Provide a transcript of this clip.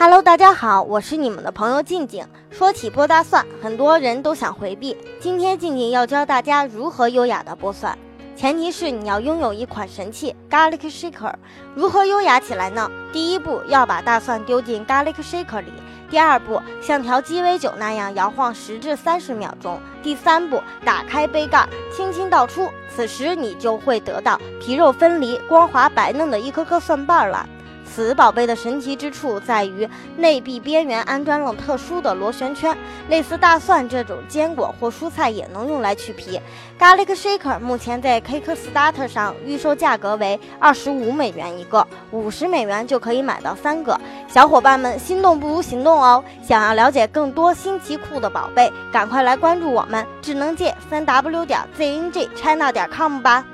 Hello，大家好，我是你们的朋友静静。说起剥大蒜，很多人都想回避。今天静静要教大家如何优雅的剥蒜，前提是你要拥有一款神器 Garlic Shaker。如何优雅起来呢？第一步要把大蒜丢进 Garlic Shaker 里，第二步像调鸡尾酒那样摇晃十至三十秒钟，第三步打开杯盖，轻轻倒出，此时你就会得到皮肉分离、光滑白嫩的一颗颗蒜瓣了。此宝贝的神奇之处在于内壁边缘安装了特殊的螺旋圈，类似大蒜这种坚果或蔬菜也能用来去皮。Garlic Shaker 目前在 Kickstarter 上预售价格为二十五美元一个，五十美元就可以买到三个。小伙伴们，心动不如行动哦！想要了解更多新奇酷的宝贝，赶快来关注我们智能界三 W 点 ZNG China 点 com 吧。